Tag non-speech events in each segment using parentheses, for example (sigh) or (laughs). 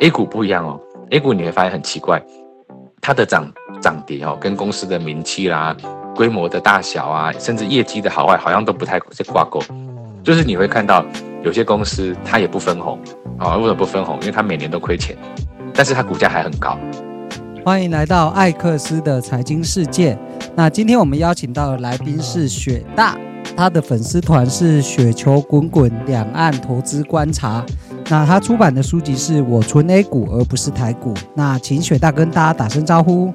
A 股不一样哦，A 股你会发现很奇怪，它的涨涨跌哦，跟公司的名气啦、规模的大小啊，甚至业绩的好坏，好像都不太挂钩。就是你会看到有些公司它也不分红啊，为什么不分红？因为它每年都亏钱，但是它股价还很高。欢迎来到艾克斯的财经世界。那今天我们邀请到的来宾是雪大，他的粉丝团是雪球滚滚两岸投资观察。那他出版的书籍是我存 A 股而不是台股。那请雪大跟大家打声招呼。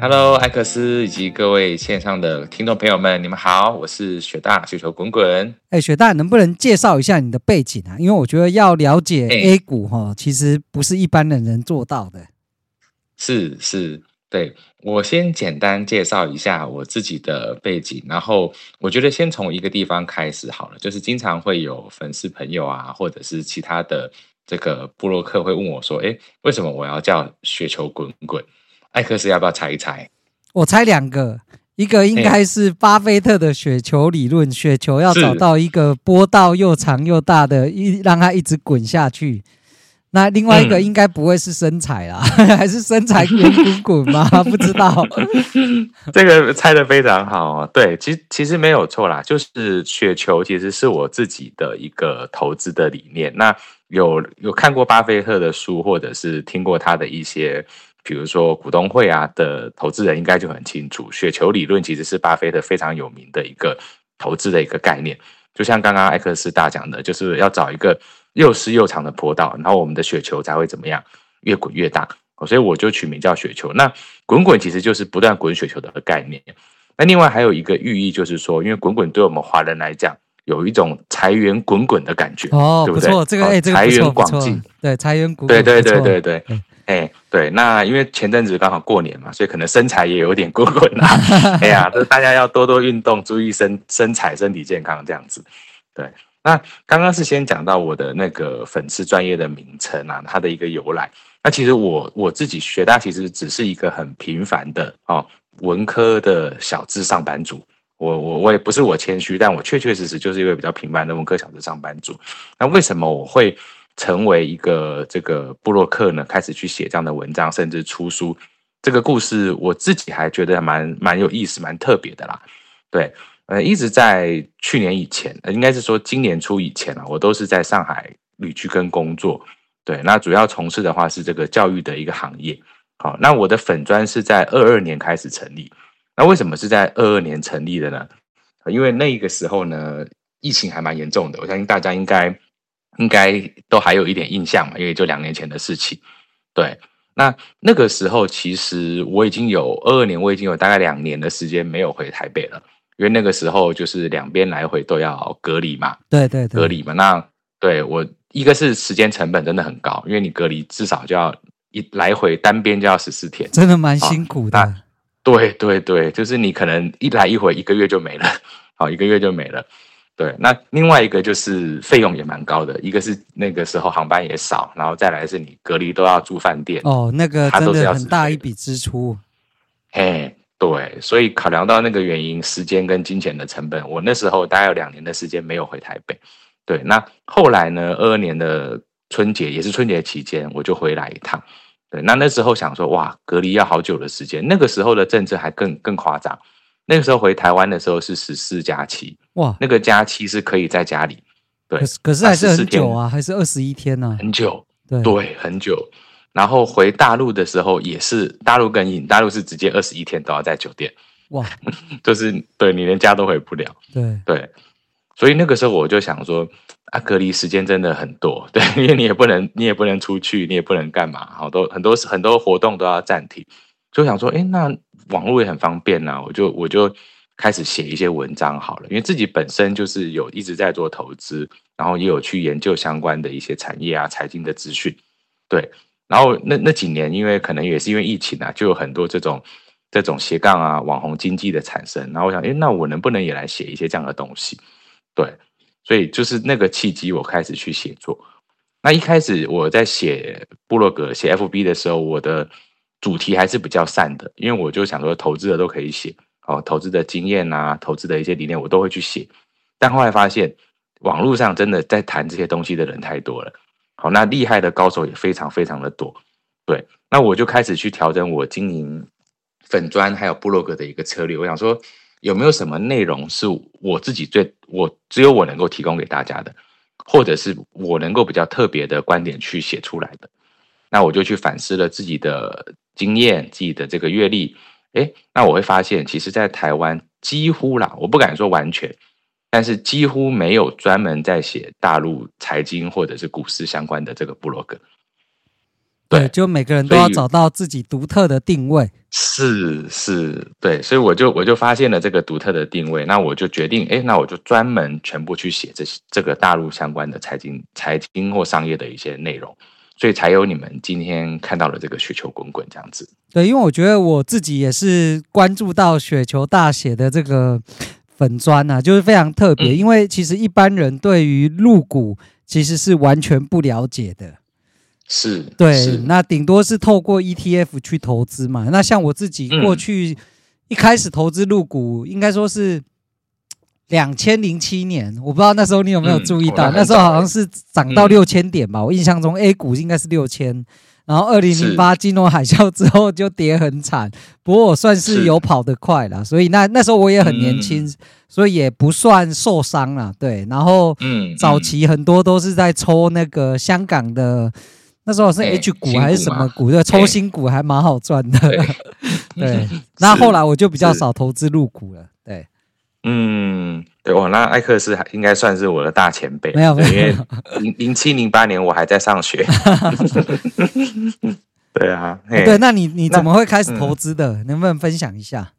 Hello，艾克斯以及各位线上的听众朋友们，你们好，我是雪大，雪球滚滚。哎，雪大能不能介绍一下你的背景啊？因为我觉得要了解 A 股哈，其实不是一般人能做到的。是是，对，我先简单介绍一下我自己的背景，然后我觉得先从一个地方开始好了，就是经常会有粉丝朋友啊，或者是其他的这个布洛克会问我说，哎，为什么我要叫雪球滚滚？艾克斯要不要猜一猜？我猜两个，一个应该是巴菲特的雪球理论，雪球要找到一个波道又长又大的，一让它一直滚下去。那另外一个应该不会是身材啦，嗯、(laughs) 还是身材滚滚滚吗？(laughs) 不知道。(laughs) 这个猜的非常好，对，其实其实没有错啦，就是雪球其实是我自己的一个投资的理念。那有有看过巴菲特的书，或者是听过他的一些，比如说股东会啊的投资人，应该就很清楚，雪球理论其实是巴菲特非常有名的一个投资的一个概念。就像刚刚艾克斯大讲的，就是要找一个。又湿又长的坡道，然后我们的雪球才会怎么样？越滚越大。所以我就取名叫雪球。那滚滚其实就是不断滚雪球的概念。那另外还有一个寓意，就是说，因为滚滚对我们华人来讲，有一种财源滚滚的感觉，哦，对不对？不错，这个哎，这个财源广进，对，财源滚滚，对对对对对，哎，对。那因为前阵子刚好过年嘛，所以可能身材也有点滚滚啊。(laughs) 哎呀，这大家要多多运动，注意身身材、身体健康这样子，对。那刚刚是先讲到我的那个粉丝专业的名称啊，它的一个由来。那其实我我自己学大其实只是一个很平凡的哦文科的小资上班族。我我我也不是我谦虚，但我确确实实就是一位比较平凡的文科小资上班族。那为什么我会成为一个这个布洛克呢？开始去写这样的文章，甚至出书，这个故事我自己还觉得蛮蛮有意思、蛮特别的啦。对。呃，一直在去年以前，应该是说今年初以前啊，我都是在上海旅居跟工作。对，那主要从事的话是这个教育的一个行业。好，那我的粉专是在二二年开始成立。那为什么是在二二年成立的呢？因为那个时候呢，疫情还蛮严重的，我相信大家应该应该都还有一点印象嘛，因为就两年前的事情。对，那那个时候其实我已经有二二年，我已经有大概两年的时间没有回台北了。因为那个时候就是两边来回都要隔离嘛，对对对，隔离嘛。那对我一个是时间成本真的很高，因为你隔离至少就要一来回单边就要十四天，真的蛮辛苦的。哦、对对对，就是你可能一来一回一个月就没了，好，一个月就没了。对，那另外一个就是费用也蛮高的，一个是那个时候航班也少，然后再来是你隔离都要住饭店哦，那个真的很大一笔支出。嘿。对，所以考量到那个原因，时间跟金钱的成本，我那时候大概有两年的时间没有回台北。对，那后来呢，二二年的春节也是春节期间，我就回来一趟。对，那那时候想说，哇，隔离要好久的时间。那个时候的政策还更更夸张，那个时候回台湾的时候是十四加七，哇，那个加七是可以在家里。对，可是可是还是很久啊，还是二十一天呢？很久，对对，很久。然后回大陆的时候也是大陆更硬，大陆是直接二十一天都要在酒店，哇，就是对你连家都回不了，对对，所以那个时候我就想说啊，隔离时间真的很多，(laughs) 对，因为你也不能你也不能出去，你也不能干嘛，好多很多很多活动都要暂停，就想说，哎，那网络也很方便呐，我就我就开始写一些文章好了，因为自己本身就是有一直在做投资，然后也有去研究相关的一些产业啊、财经的资讯，对。然后那那几年，因为可能也是因为疫情啊，就有很多这种这种斜杠啊、网红经济的产生。然后我想，诶，那我能不能也来写一些这样的东西？对，所以就是那个契机，我开始去写作。那一开始我在写部落格、写 FB 的时候，我的主题还是比较散的，因为我就想说，投资的都可以写哦，投资的经验啊，投资的一些理念，我都会去写。但后来发现，网络上真的在谈这些东西的人太多了。好，那厉害的高手也非常非常的多。对，那我就开始去调整我经营粉砖还有部落格的一个策略。我想说，有没有什么内容是我自己最我只有我能够提供给大家的，或者是我能够比较特别的观点去写出来的？那我就去反思了自己的经验，自己的这个阅历。诶，那我会发现，其实，在台湾几乎啦，我不敢说完全，但是几乎没有专门在写大陆财经或者是股市相关的这个部落格。对，就每个人都要找到自己独特的定位。是是，对，所以我就我就发现了这个独特的定位，那我就决定，哎，那我就专门全部去写这些这个大陆相关的财经、财经或商业的一些内容，所以才有你们今天看到了这个雪球滚滚这样子。对，因为我觉得我自己也是关注到雪球大写的这个粉砖啊，就是非常特别，嗯，因为其实一般人对于入股其实是完全不了解的。是对，是那顶多是透过 ETF 去投资嘛。那像我自己过去一开始投资入股，嗯、应该说是两千零七年，我不知道那时候你有没有注意到，嗯、那时候好像是涨到六千点吧。嗯、我印象中 A 股应该是六千，然后二零零八金融海啸之后就跌很惨。不过我算是有跑得快啦，所以那那时候我也很年轻，嗯、所以也不算受伤了。对，然后嗯，早期很多都是在抽那个香港的。那时候是 H 股还是什么股？对，抽新股还蛮好赚的。(laughs) 对，那后来我就比较少投资入股了。对，嗯，对，哇，那艾克斯还应该算是我的大前辈。没有，没有，因为零零七零八年我还在上学。(laughs) 对啊，对，那你你怎么会开始投资的？能不能分享一下？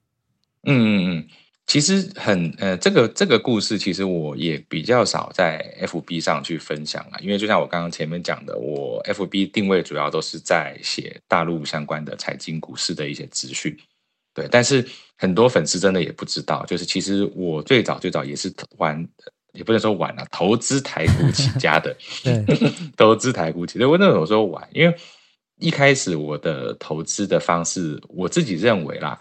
嗯嗯嗯。其实很呃，这个这个故事其实我也比较少在 FB 上去分享了，因为就像我刚刚前面讲的，我 FB 定位主要都是在写大陆相关的财经股市的一些资讯，对。但是很多粉丝真的也不知道，就是其实我最早最早也是玩，也不能说玩了，投资台股起家的，对，(laughs) 投资台股起家。我那时候玩，因为一开始我的投资的方式，我自己认为啦。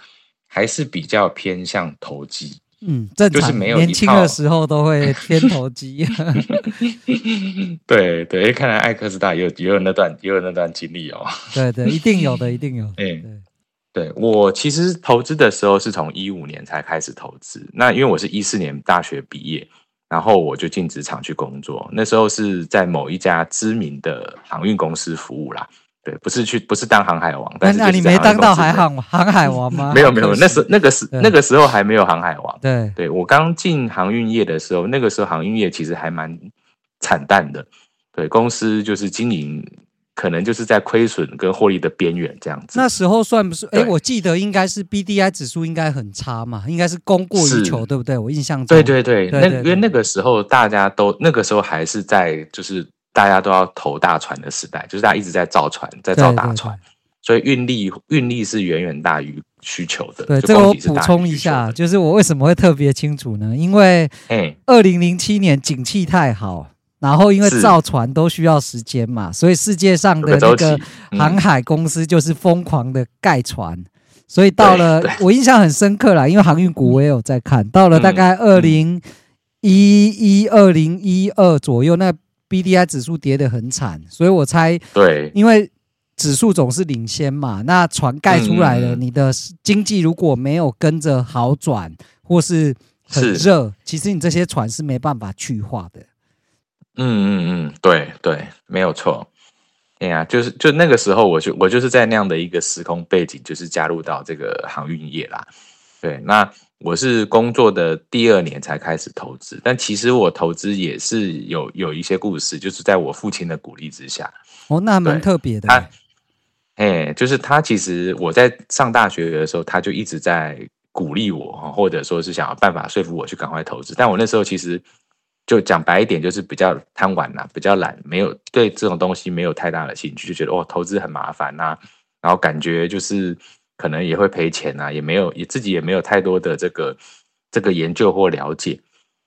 还是比较偏向投机，嗯，正常，就是没有年轻的时候都会偏投机。(laughs) 对对，看来艾克斯大也有也有那段也有那段经历哦。对对，一定有的，一定有。对 (laughs) 对，对我其实投资的时候是从一五年才开始投资，那因为我是一四年大学毕业，然后我就进职场去工作，那时候是在某一家知名的航运公司服务啦。对，不是去，不是当航海王，但是那你没当到海航航海王吗？没 (laughs) 有没有，那时那个时那个时候还没有航海王。对对，我刚进航运业的时候，那个时候航运业其实还蛮惨淡的。对，公司就是经营可能就是在亏损跟获利的边缘这样子。那时候算不是？哎，我记得应该是 BDI 指数应该很差嘛，应该是供过于求，对不对？我印象中。对对对，那因为那个时候大家都那个时候还是在就是。大家都要投大船的时代，就是大家一直在造船，在造大船，所以运力运力是远远大于需求的。对，这个我补充一下，就是我为什么会特别清楚呢？因为二零零七年景气太好，然后因为造船都需要时间嘛，所以世界上的那个航海公司就是疯狂的盖船，嗯、所以到了我印象很深刻啦，因为航运股我也有在看，到了大概二零一一二零一二左右那。B D I 指数跌得很惨，所以我猜，对，因为指数总是领先嘛，那船盖出来了，嗯、你的经济如果没有跟着好转，或是很热，其实你这些船是没办法去化的。嗯嗯嗯，对对，没有错。哎呀，就是就那个时候，我就我就是在那样的一个时空背景，就是加入到这个航运业啦。对，那。我是工作的第二年才开始投资，但其实我投资也是有有一些故事，就是在我父亲的鼓励之下。哦，那蛮特别的。他，哎，就是他其实我在上大学的时候，他就一直在鼓励我，或者说是想要办法说服我去赶快投资。但我那时候其实就讲白一点，就是比较贪玩呐，比较懒，没有对这种东西没有太大的兴趣，就觉得哦，投资很麻烦呐，然后感觉就是。可能也会赔钱啊，也没有，也自己也没有太多的这个这个研究或了解，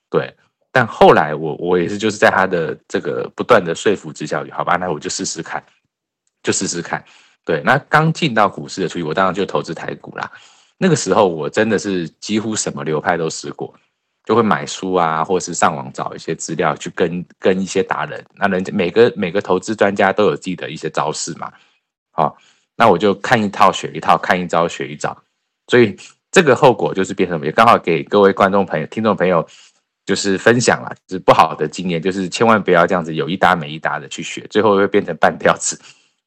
对。但后来我我也是就是在他的这个不断的说服之下，好吧，那我就试试看，就试试看。对，那刚进到股市的初期，我当然就投资台股啦。那个时候我真的是几乎什么流派都试过，就会买书啊，或者是上网找一些资料去跟跟一些达人。那人家每个每个投资专家都有自己的一些招式嘛，好，那我就看一套学一套，看一招学一招。所以这个后果就是变成什么？也刚好给各位观众朋友、听众朋友就是分享了，就是不好的经验，就是千万不要这样子有一搭没一搭的去学，最后会变成半吊子，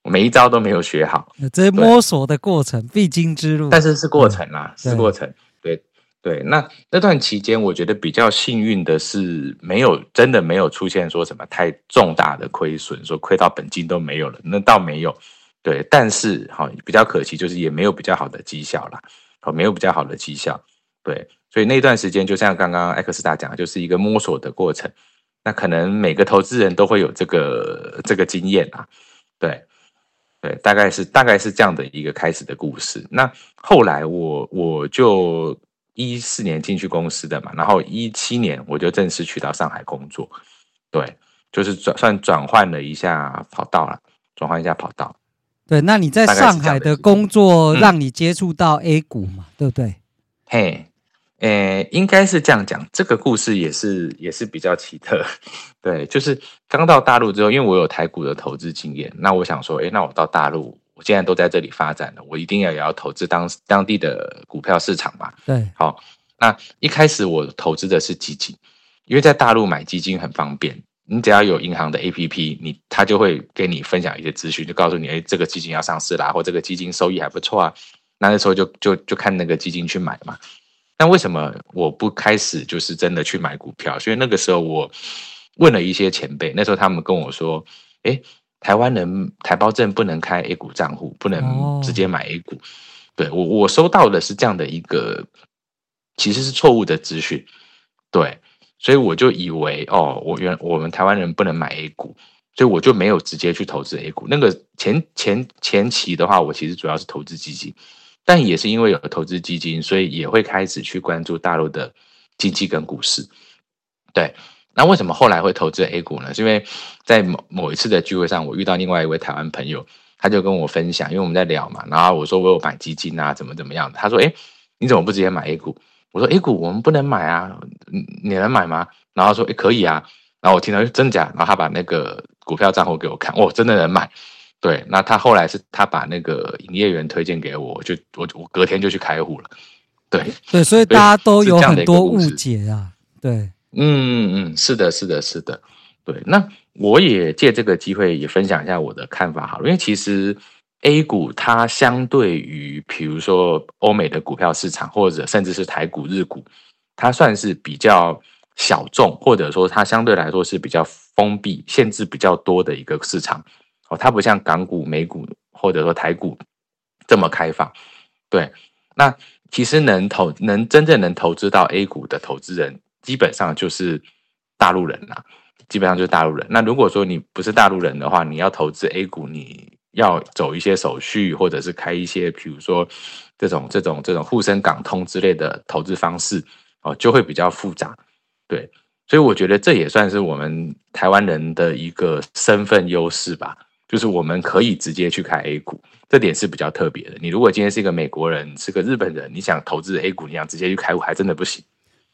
每一招都没有学好。这是摸索的过程，必经之路。但是是过程啦，是过程。对，那那段期间，我觉得比较幸运的是，没有真的没有出现说什么太重大的亏损，说亏到本金都没有了，那倒没有。对，但是哈，比较可惜就是也没有比较好的绩效啦，哦，没有比较好的绩效。对，所以那段时间就像刚刚艾克斯达讲的，就是一个摸索的过程。那可能每个投资人都会有这个这个经验啊。对，对，大概是大概是这样的一个开始的故事。那后来我我就。一四年进去公司的嘛，然后一七年我就正式去到上海工作，对，就是转算转换了一下跑道了，转换一下跑道。对，那你在上海的工作让你接触到 A 股嘛，嗯、对不对？嘿，诶，应该是这样讲，这个故事也是也是比较奇特。(laughs) 对，就是刚到大陆之后，因为我有台股的投资经验，那我想说，诶，那我到大陆。我现在都在这里发展了，我一定要也要投资当当地的股票市场嘛。对，好，那一开始我投资的是基金，因为在大陆买基金很方便，你只要有银行的 APP，你他就会给你分享一些资讯，就告诉你，哎，这个基金要上市啦，或这个基金收益还不错啊。那那时候就就就看那个基金去买嘛。那为什么我不开始就是真的去买股票？所以那个时候我问了一些前辈，那时候他们跟我说，哎。台湾人台胞证不能开 A 股账户，不能直接买 A 股。Oh. 对，我我收到的是这样的一个，其实是错误的资讯。对，所以我就以为哦，我原我们台湾人不能买 A 股，所以我就没有直接去投资 A 股。那个前前前期的话，我其实主要是投资基金，但也是因为有投资基金，所以也会开始去关注大陆的经济跟股市。对。那为什么后来会投资 A 股呢？是因为在某某一次的聚会上，我遇到另外一位台湾朋友，他就跟我分享，因为我们在聊嘛，然后我说我有买基金啊，怎么怎么样的，他说，哎，你怎么不直接买 A 股？我说 A 股我们不能买啊，你能买吗？然后说，诶，可以啊。然后我听到真假，然后他把那个股票账户给我看，哦，真的能买。对，那他后来是他把那个营业员推荐给我，就我我隔天就去开户了。对对，所以大家都有很多误解啊，对。嗯嗯嗯，是的，是的，是的，对。那我也借这个机会也分享一下我的看法好，因为其实 A 股它相对于比如说欧美的股票市场，或者甚至是台股、日股，它算是比较小众，或者说它相对来说是比较封闭、限制比较多的一个市场哦。它不像港股、美股或者说台股这么开放。对，那其实能投、能真正能投资到 A 股的投资人。基本上就是大陆人啦，基本上就是大陆人。那如果说你不是大陆人的话，你要投资 A 股，你要走一些手续，或者是开一些，比如说这种这种这种沪深港通之类的投资方式哦，就会比较复杂。对，所以我觉得这也算是我们台湾人的一个身份优势吧，就是我们可以直接去开 A 股，这点是比较特别的。你如果今天是一个美国人，是个日本人，你想投资 A 股，你想直接去开户，还真的不行。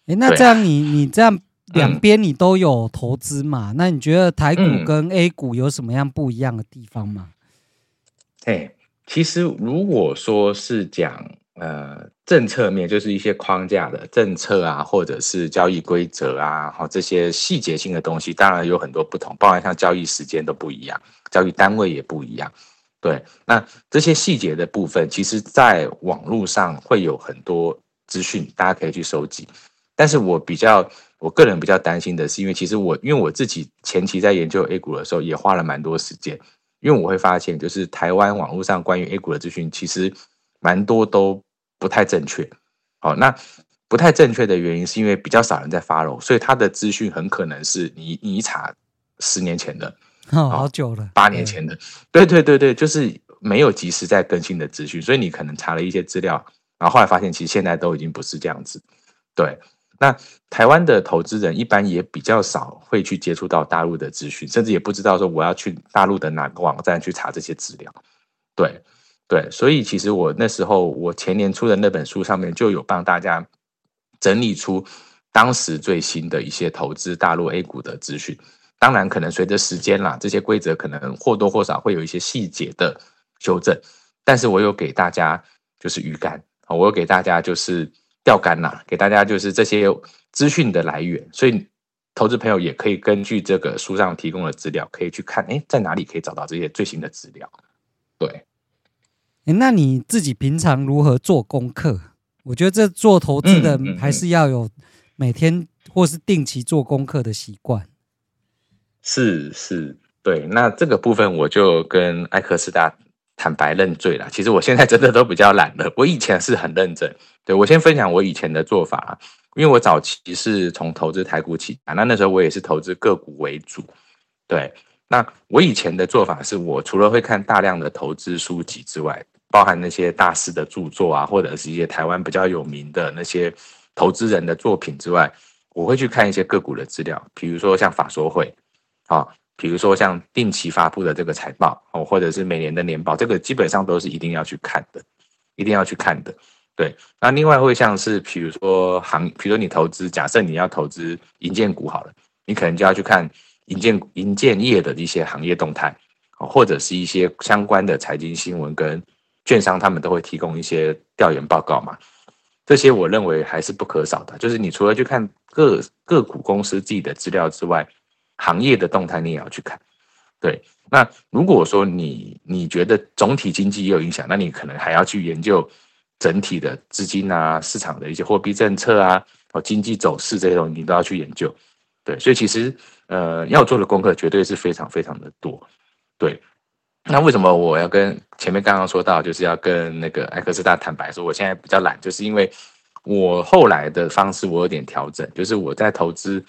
哎，那这样你你这样两边你都有投资嘛？嗯、那你觉得台股跟 A 股有什么样不一样的地方吗？哎，其实如果说是讲呃政策面，就是一些框架的政策啊，或者是交易规则啊，好这些细节性的东西，当然有很多不同，包含像交易时间都不一样，交易单位也不一样。对，那这些细节的部分，其实在网络上会有很多资讯，大家可以去收集。但是我比较，我个人比较担心的是，因为其实我，因为我自己前期在研究 A 股的时候，也花了蛮多时间，因为我会发现，就是台湾网络上关于 A 股的资讯，其实蛮多都不太正确。好，那不太正确的原因，是因为比较少人在 follow，所以他的资讯很可能是你你一查十年前的，(laughs) 哦，好久了，八年前的，对对对对，就是没有及时在更新的资讯，所以你可能查了一些资料，然后后来发现，其实现在都已经不是这样子，对。那台湾的投资人一般也比较少会去接触到大陆的资讯，甚至也不知道说我要去大陆的哪个网站去查这些资料。对对，所以其实我那时候我前年出的那本书上面就有帮大家整理出当时最新的一些投资大陆 A 股的资讯。当然，可能随着时间啦，这些规则可能或多或少会有一些细节的修正。但是我有给大家就是鱼竿，我有给大家就是钓竿呐，给大家就是这些资讯的来源。所以，投资朋友也可以根据这个书上提供的资料，可以去看，哎，在哪里可以找到这些最新的资料。对，那你自己平常如何做功课？我觉得这做投资的还是要有每天或是定期做功课的习惯。是是，对，那这个部分我就跟艾克斯大坦白认罪了。其实我现在真的都比较懒了，我以前是很认真。对，我先分享我以前的做法啊，因为我早期是从投资台股起，那那时候我也是投资个股为主。对，那我以前的做法是我除了会看大量的投资书籍之外，包含那些大师的著作啊，或者是一些台湾比较有名的那些投资人的作品之外，我会去看一些个股的资料，比如说像法说会。啊，比如说像定期发布的这个财报哦，或者是每年的年报，这个基本上都是一定要去看的，一定要去看的。对，那另外会像是比如说行，比如说你投资，假设你要投资银建股好了，你可能就要去看银建银建业的一些行业动态，或者是一些相关的财经新闻跟券商他们都会提供一些调研报告嘛。这些我认为还是不可少的，就是你除了去看个个股公司自己的资料之外。行业的动态你也要去看，对。那如果说你你觉得总体经济也有影响，那你可能还要去研究整体的资金啊、市场的一些货币政策啊、哦经济走势这些东西，你都要去研究。对，所以其实呃要做的功课绝对是非常非常的多。对。那为什么我要跟前面刚刚说到，就是要跟那个艾克斯大坦白说，我现在比较懒，就是因为我后来的方式我有点调整，就是我在投资。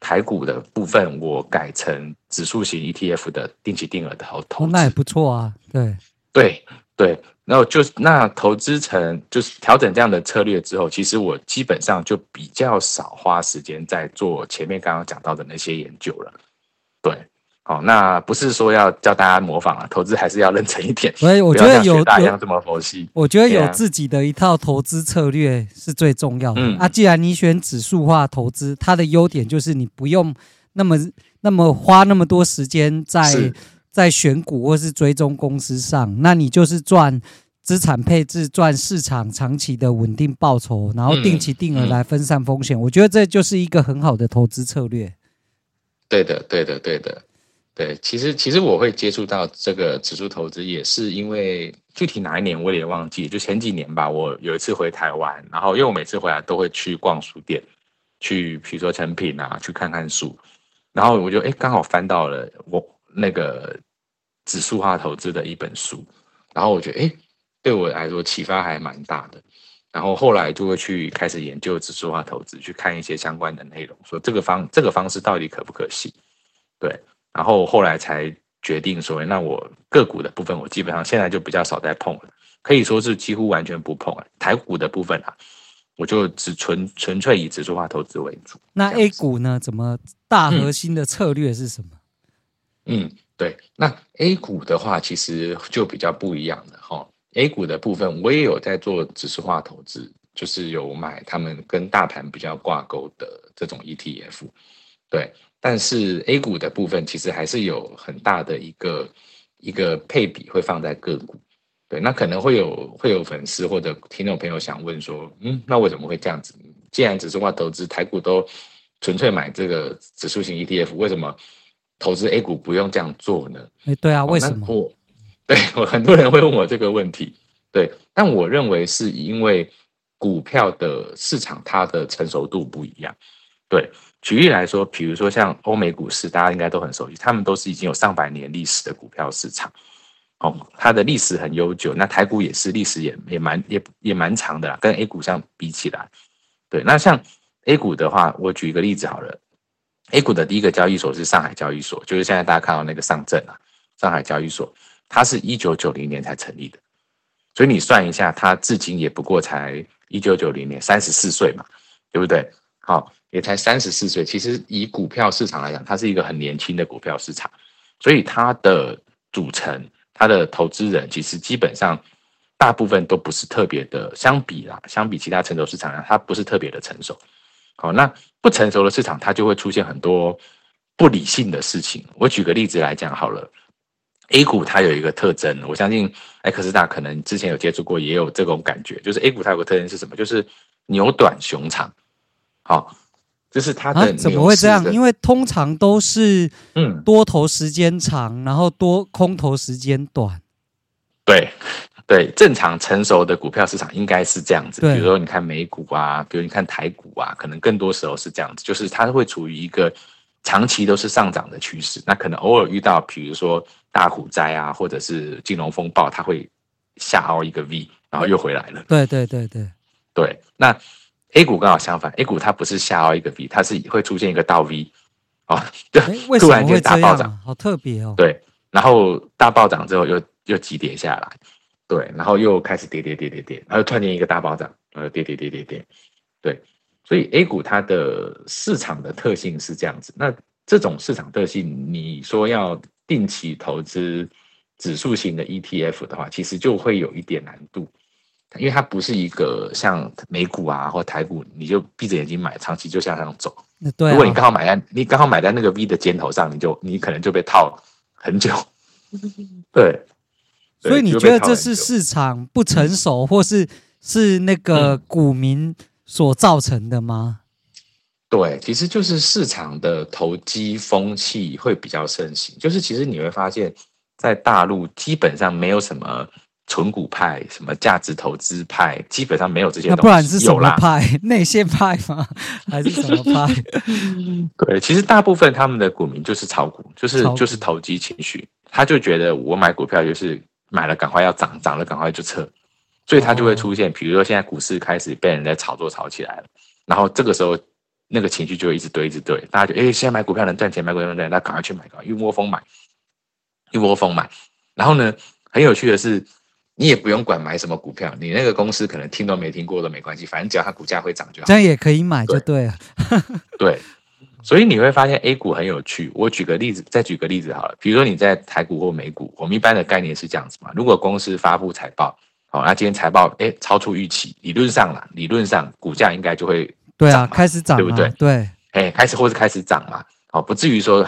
台股的部分，我改成指数型 ETF 的定期定额的投投资，那也不错啊。对对对，然后就是那投资成就是调整这样的策略之后，其实我基本上就比较少花时间在做前面刚刚讲到的那些研究了。对。好，那不是说要教大家模仿啊，投资还是要认真一点。所以我 (laughs) 觉得有大样这么佛系，我觉得有自己的一套投资策略是最重要的。嗯、啊，既然你选指数化投资，它的优点就是你不用那么那么花那么多时间在在选股或是追踪公司上，那你就是赚资产配置，赚市场长期的稳定报酬，然后定期定额来分散风险。嗯嗯、我觉得这就是一个很好的投资策略。对的，对的，对的。对，其实其实我会接触到这个指数投资，也是因为具体哪一年我也忘记，就前几年吧。我有一次回台湾，然后因为我每次回来都会去逛书店，去比如说成品啊，去看看书，然后我就哎刚好翻到了我那个指数化投资的一本书，然后我觉得哎对我来说启发还蛮大的，然后后来就会去开始研究指数化投资，去看一些相关的内容，说这个方这个方式到底可不可行？对。然后后来才决定说，那我个股的部分，我基本上现在就比较少再碰了，可以说是几乎完全不碰了。台股的部分啊，我就只纯纯粹以指数化投资为主。那 A 股呢？怎么大核心的策略是什么？嗯，嗯，对。那 A 股的话，其实就比较不一样的哈。A 股的部分，我也有在做指数化投资，就是有买他们跟大盘比较挂钩的这种 ETF，对。但是 A 股的部分其实还是有很大的一个一个配比会放在个股，对，那可能会有会有粉丝或者听众朋友想问说，嗯，那为什么会这样子？既然指数化投资台股都纯粹买这个指数型 ETF，为什么投资 A 股不用这样做呢？哎，对啊，为什么？我对我很多人会问我这个问题，对，但我认为是因为股票的市场它的成熟度不一样，对。举例来说，比如说像欧美股市，大家应该都很熟悉，他们都是已经有上百年历史的股票市场，哦，它的历史很悠久。那台股也是历史也也蛮也也蛮长的啦，跟 A 股相比起来，对。那像 A 股的话，我举一个例子好了，A 股的第一个交易所是上海交易所，就是现在大家看到那个上证啊，上海交易所，它是一九九零年才成立的，所以你算一下，它至今也不过才一九九零年，三十四岁嘛，对不对？好。也才三十四岁，其实以股票市场来讲，它是一个很年轻的股票市场，所以它的组成、它的投资人，其实基本上大部分都不是特别的，相比啦，相比其他成熟市场，它不是特别的成熟。好，那不成熟的市场，它就会出现很多不理性的事情。我举个例子来讲好了，A 股它有一个特征，我相信艾克斯大可能之前有接触过，也有这种感觉，就是 A 股它有个特征是什么？就是牛短熊长。好，就是它的、啊、怎么会这样？因为通常都是嗯多头时间长，嗯、然后多空头时间短。对。对，正常成熟的股票市场应该是这样子。比如说，你看美股啊，比如你看台股啊，可能更多时候是这样子，就是它会处于一个长期都是上涨的趋势。那可能偶尔遇到，比如说大股灾啊，或者是金融风暴，它会下凹一个 V，然后又回来了。对对对对对。那 A 股刚好相反，A 股它不是下凹一个 V，它是会出现一个倒 V，哦，对突然间大暴涨，好特别哦。对，然后大暴涨之后又又急跌下来。对，然后又开始跌跌跌跌跌，然后突然间一个大暴涨，呃，跌跌跌跌跌，对，所以 A 股它的市场的特性是这样子。那这种市场特性，你说要定期投资指数型的 ETF 的话，其实就会有一点难度，因为它不是一个像美股啊或台股，你就闭着眼睛买，长期就向上走。对啊，如果你刚好买在你刚好买在那个 V 的尖头上，你就你可能就被套很久。(laughs) 对。所以你觉得这是市场不成熟，或是是那个股民所造成的吗？对，其实就是市场的投机风气会比较盛行。就是其实你会发现，在大陆基本上没有什么纯股派、什么价值投资派，基本上没有这些东西。那不然是什么派？(laughs) 内线派吗？还是什么派？(laughs) 对，其实大部分他们的股民就是炒股，就是就是投机情绪，他就觉得我买股票就是。买了赶快要涨，涨了赶快就撤，所以他就会出现，比如说现在股市开始被人在炒作炒起来了，然后这个时候那个情绪就会一直堆一直堆，大家就哎，现在买股票能赚钱，买股票能赚钱，那赶快去买，赶快一窝蜂买，一窝蜂买。然后呢，很有趣的是，你也不用管买什么股票，你那个公司可能听都没听过都没关系，反正只要它股价会涨就好。这样也可以买就对了，对。(laughs) 对所以你会发现 A 股很有趣。我举个例子，再举个例子好了。比如说你在台股或美股，我们一般的概念是这样子嘛。如果公司发布财报，好，那今天财报哎超出预期，理论上啦，理论上股价应该就会对啊，开始涨，对不对？对，哎，开始或是开始涨嘛，好，不至于说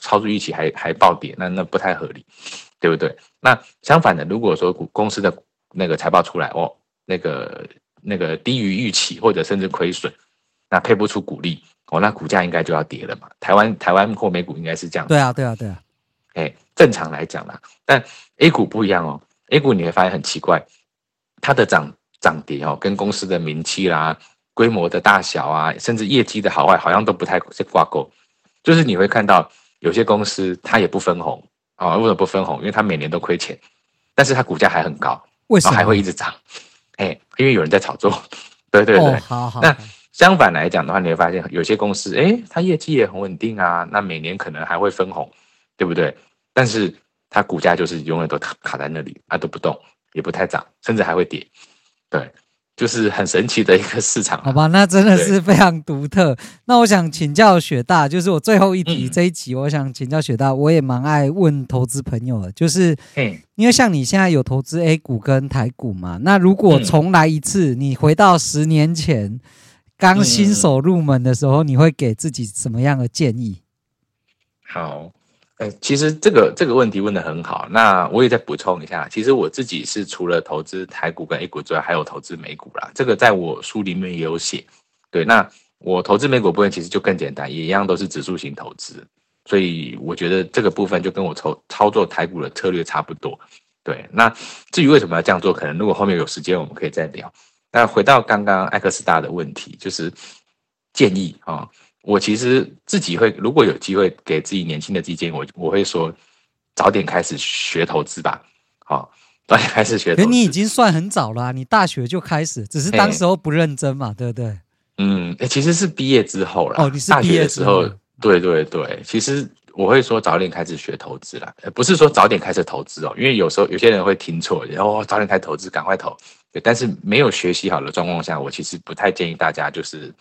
超出预期还还暴跌，那那不太合理，对不对？那相反的，如果说股公司的那个财报出来哦，那个那个低于预期或者甚至亏损，那配不出股利。哦，那股价应该就要跌了嘛？台湾台湾或美股应该是这样。对啊，对啊，对啊。哎，正常来讲啦，但 A 股不一样哦。A 股你会发现很奇怪，它的涨涨跌哦，跟公司的名气啦、规模的大小啊，甚至业绩的好坏，好像都不太是挂钩。就是你会看到有些公司它也不分红啊，为什么不分红？因为它每年都亏钱，但是它股价还很高，为什么还会一直涨？哎，因为有人在炒作。对 (laughs) 对对，哦、好好。那相反来讲的话，你会发现有些公司，哎，它业绩也很稳定啊，那每年可能还会分红，对不对？但是它股价就是永远都卡在那里，啊都不动，也不太涨，甚至还会跌，对，就是很神奇的一个市场。好吧，那真的是非常独特。那我想请教雪大，就是我最后一题这一集，我想请教雪大，我也蛮爱问投资朋友的，就是，因为像你现在有投资 A 股跟台股嘛，那如果重来一次，你回到十年前。刚新手入门的时候，你会给自己什么样的建议？好，其实这个这个问题问得很好。那我也再补充一下，其实我自己是除了投资台股跟 A 股之外，还有投资美股啦。这个在我书里面也有写。对，那我投资美股部分其实就更简单，也一样都是指数型投资。所以我觉得这个部分就跟我操操作台股的策略差不多。对，那至于为什么要这样做，可能如果后面有时间，我们可以再聊。那回到刚刚艾克斯大的问题，就是建议啊、我其实自己会，如果有机会给自己年轻的自己建议，我我会说，早点开始学投资吧，好、哦，早点开始学投资。你已经算很早了、啊，你大学就开始，只是当时候不认真嘛，嘿对不对？嗯，其实是毕业之后了。哦，你是毕业的时候，对对对，其实我会说早点开始学投资啦，不是说早点开始投资哦，因为有时候有些人会听错，然后早点开始投资，赶快投。对，但是没有学习好的状况下，我其实不太建议大家就是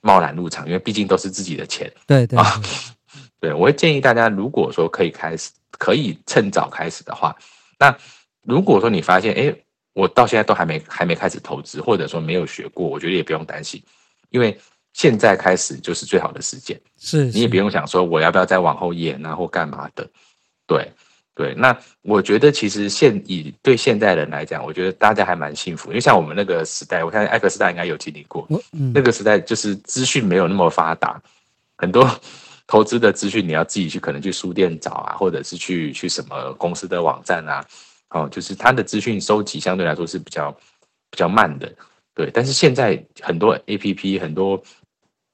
贸然入场，因为毕竟都是自己的钱。对对啊，(laughs) 对，我会建议大家，如果说可以开始，可以趁早开始的话，那如果说你发现，哎，我到现在都还没还没开始投资，或者说没有学过，我觉得也不用担心，因为现在开始就是最好的时间。是，你也不用想说我要不要再往后延啊或干嘛的。对对，那我觉得其实现以对现代人来讲，我觉得大家还蛮幸福，因为像我们那个时代，我看艾克斯大应该有经历过，嗯，那个时代就是资讯没有那么发达，很多。(laughs) 投资的资讯你要自己去，可能去书店找啊，或者是去去什么公司的网站啊，哦，就是他的资讯收集相对来说是比较比较慢的，对。但是现在很多 APP、很多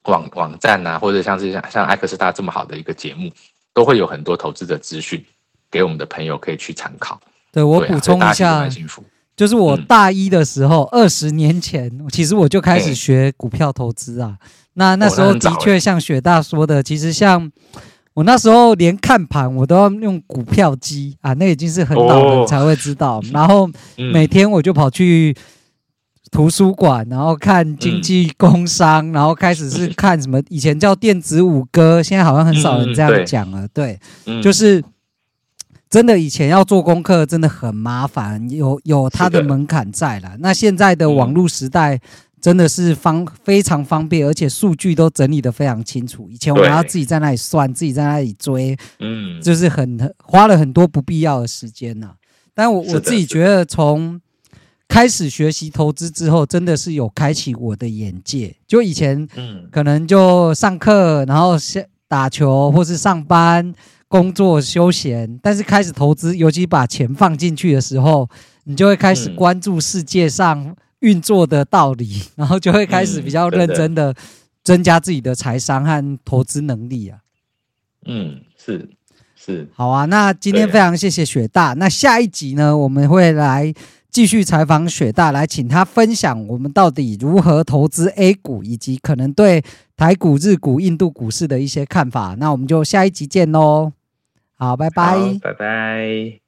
网网站啊，或者像是像像艾克斯大这么好的一个节目，都会有很多投资的资讯给我们的朋友可以去参考。对，我补充一下，就是我大一的时候，二十年前，其实我就开始学股票投资啊。那那时候的确像雪大说的，其实像我那时候连看盘我都要用股票机啊，那已经是很老人才会知道。(laughs) 然后每天我就跑去图书馆，然后看经济工商，然后开始是看什么以前叫电子五哥，现在好像很少人这样讲了。对，就是真的以前要做功课真的很麻烦，有有它的门槛在了。那现在的网络时代。真的是方非常方便，而且数据都整理的非常清楚。以前我们要自己在那里算，自己在那里追，嗯，就是很花了很多不必要的时间呐、啊。但我我自己觉得，从开始学习投资之后，真的是有开启我的眼界。就以前，嗯，可能就上课，然后先打球，或是上班、工作、休闲。但是开始投资，尤其把钱放进去的时候，你就会开始关注世界上。运作的道理，然后就会开始比较认真的增加自己的财商和投资能力啊。嗯，是是，好啊。那今天非常谢谢雪大。那下一集呢，我们会来继续采访雪大，来请他分享我们到底如何投资 A 股，以及可能对台股、日股、印度股市的一些看法。那我们就下一集见喽。好，拜拜，拜拜。